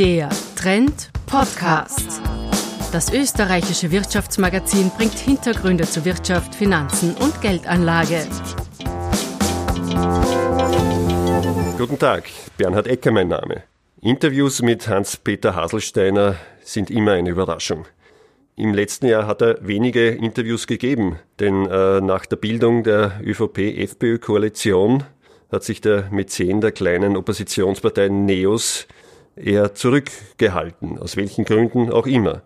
Der Trend Podcast. Das österreichische Wirtschaftsmagazin bringt Hintergründe zu Wirtschaft, Finanzen und Geldanlage. Guten Tag, Bernhard Ecker mein Name. Interviews mit Hans-Peter Haselsteiner sind immer eine Überraschung. Im letzten Jahr hat er wenige Interviews gegeben, denn äh, nach der Bildung der ÖVP-FPÖ-Koalition hat sich der Mäzen der kleinen Oppositionspartei NEOS eher zurückgehalten, aus welchen Gründen auch immer.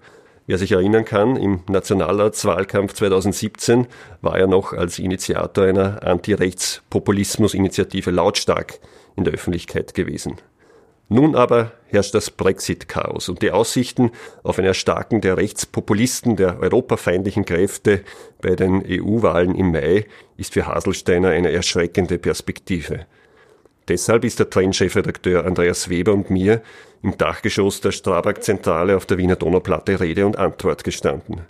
Wer sich erinnern kann, im Nationalratswahlkampf 2017 war er noch als Initiator einer Anti-Rechts-Populismus-Initiative lautstark in der Öffentlichkeit gewesen. Nun aber herrscht das Brexit-Chaos und die Aussichten auf ein Erstarken der Rechtspopulisten, der europafeindlichen Kräfte bei den EU-Wahlen im Mai ist für Haselsteiner eine erschreckende Perspektive. Deshalb ist der Trendchefredakteur Andreas Weber und mir im Dachgeschoss der Strabag-Zentrale auf der Wiener Donauplatte Rede und Antwort gestanden.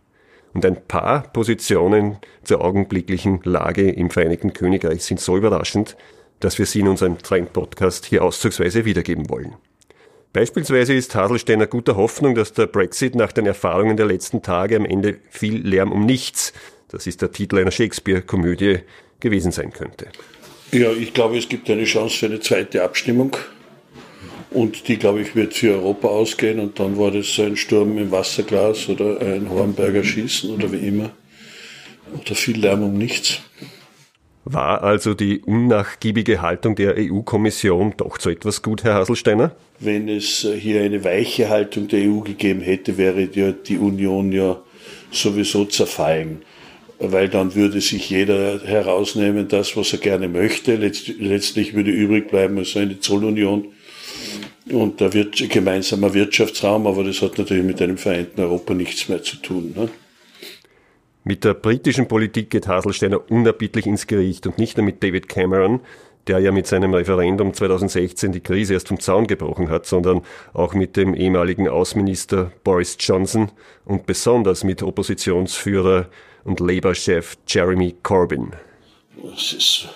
Und ein paar Positionen zur augenblicklichen Lage im Vereinigten Königreich sind so überraschend, dass wir sie in unserem Trend-Podcast hier auszugsweise wiedergeben wollen. Beispielsweise ist Haselsteiner guter Hoffnung, dass der Brexit nach den Erfahrungen der letzten Tage am Ende viel Lärm um nichts, das ist der Titel einer Shakespeare-Komödie, gewesen sein könnte. Ja, ich glaube, es gibt eine Chance für eine zweite Abstimmung. Und die, glaube ich, wird für Europa ausgehen. Und dann war das ein Sturm im Wasserglas oder ein Hornberger Schießen oder wie immer. Oder viel Lärm um nichts. War also die unnachgiebige Haltung der EU-Kommission doch zu etwas gut, Herr Haselsteiner? Wenn es hier eine weiche Haltung der EU gegeben hätte, wäre die Union ja sowieso zerfallen weil dann würde sich jeder herausnehmen, das, was er gerne möchte. letztlich würde übrig bleiben also eine Zollunion und der wird gemeinsamer Wirtschaftsraum, aber das hat natürlich mit einem vereinten Europa nichts mehr zu tun. Ne? Mit der britischen Politik geht Haselsteiner unerbittlich ins Gericht und nicht nur mit David Cameron, der ja mit seinem Referendum 2016 die Krise erst vom Zaun gebrochen hat, sondern auch mit dem ehemaligen Außenminister Boris Johnson und besonders mit Oppositionsführer und Labour-Chef Jeremy Corbyn. Es ist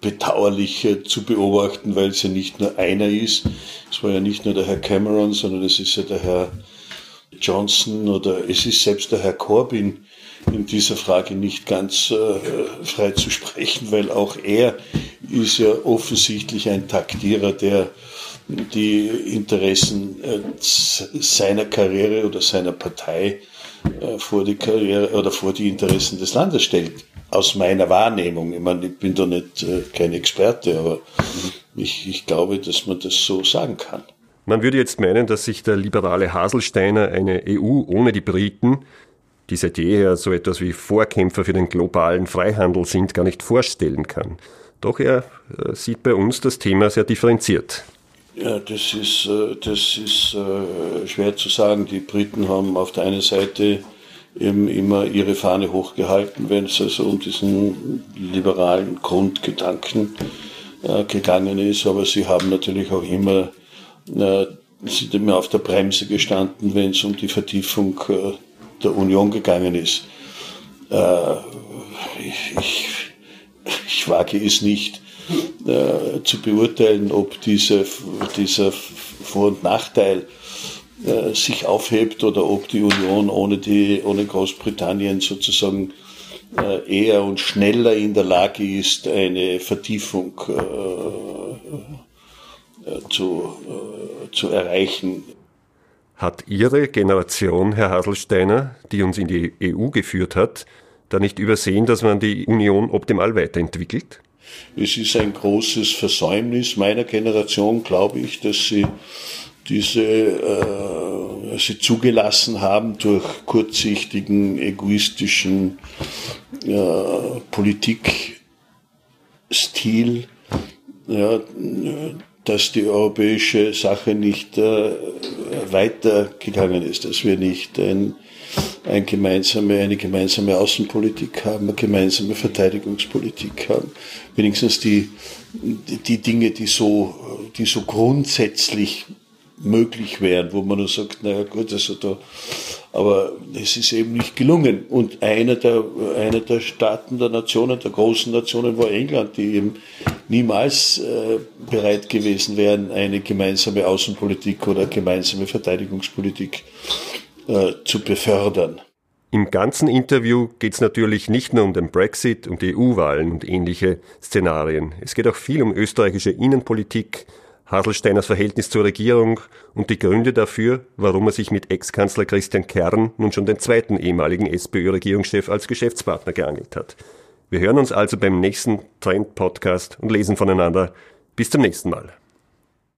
bedauerlich äh, zu beobachten, weil es ja nicht nur einer ist. Es war ja nicht nur der Herr Cameron, sondern es ist ja der Herr Johnson oder es ist selbst der Herr Corbyn in dieser Frage nicht ganz äh, frei zu sprechen, weil auch er ist ja offensichtlich ein Taktierer, der die Interessen äh, seiner Karriere oder seiner Partei vor die Karriere oder vor die Interessen des Landes stellt. Aus meiner Wahrnehmung. Ich meine, ich bin da nicht äh, kein Experte, aber ich, ich glaube, dass man das so sagen kann. Man würde jetzt meinen, dass sich der liberale Haselsteiner eine EU ohne die Briten, die seit jeher so etwas wie Vorkämpfer für den globalen Freihandel sind, gar nicht vorstellen kann. Doch er äh, sieht bei uns das Thema sehr differenziert. Ja, das ist, äh, das ist äh, schwer zu sagen. Die Briten haben auf der einen Seite eben immer ihre Fahne hochgehalten, wenn es also um diesen liberalen Grundgedanken äh, gegangen ist. Aber sie haben natürlich auch immer, sind immer auf der Bremse gestanden, wenn es um die Vertiefung der Union gegangen ist. Ich, ich, ich wage es nicht, äh, zu beurteilen, ob diese, dieser Vor- und Nachteil äh, sich aufhebt oder ob die Union ohne, die, ohne Großbritannien sozusagen äh, eher und schneller in der Lage ist, eine Vertiefung äh, äh, zu, äh, zu erreichen. Hat Ihre Generation, Herr Haselsteiner, die uns in die EU geführt hat, da nicht übersehen, dass man die Union optimal weiterentwickelt? Es ist ein großes Versäumnis meiner Generation, glaube ich, dass sie diese äh, sie zugelassen haben durch kurzsichtigen, egoistischen äh, Politikstil, ja, dass die europäische Sache nicht äh, weitergegangen ist, dass wir nicht ein ein gemeinsame, eine gemeinsame Außenpolitik haben, eine gemeinsame Verteidigungspolitik haben. Wenigstens die, die Dinge, die so, die so grundsätzlich möglich wären, wo man nur sagt, naja gut, also da Aber es ist eben nicht gelungen. Und einer der, einer der Staaten, der Nationen, der großen Nationen war England, die eben niemals äh, bereit gewesen wären, eine gemeinsame Außenpolitik oder gemeinsame Verteidigungspolitik äh, zu befördern. Im ganzen Interview geht es natürlich nicht nur um den Brexit, um die EU-Wahlen und ähnliche Szenarien. Es geht auch viel um österreichische Innenpolitik, Haselsteiners Verhältnis zur Regierung und die Gründe dafür, warum er sich mit Ex-Kanzler Christian Kern nun schon den zweiten ehemaligen SPÖ-Regierungschef als Geschäftspartner geangelt hat. Wir hören uns also beim nächsten Trend-Podcast und lesen voneinander. Bis zum nächsten Mal.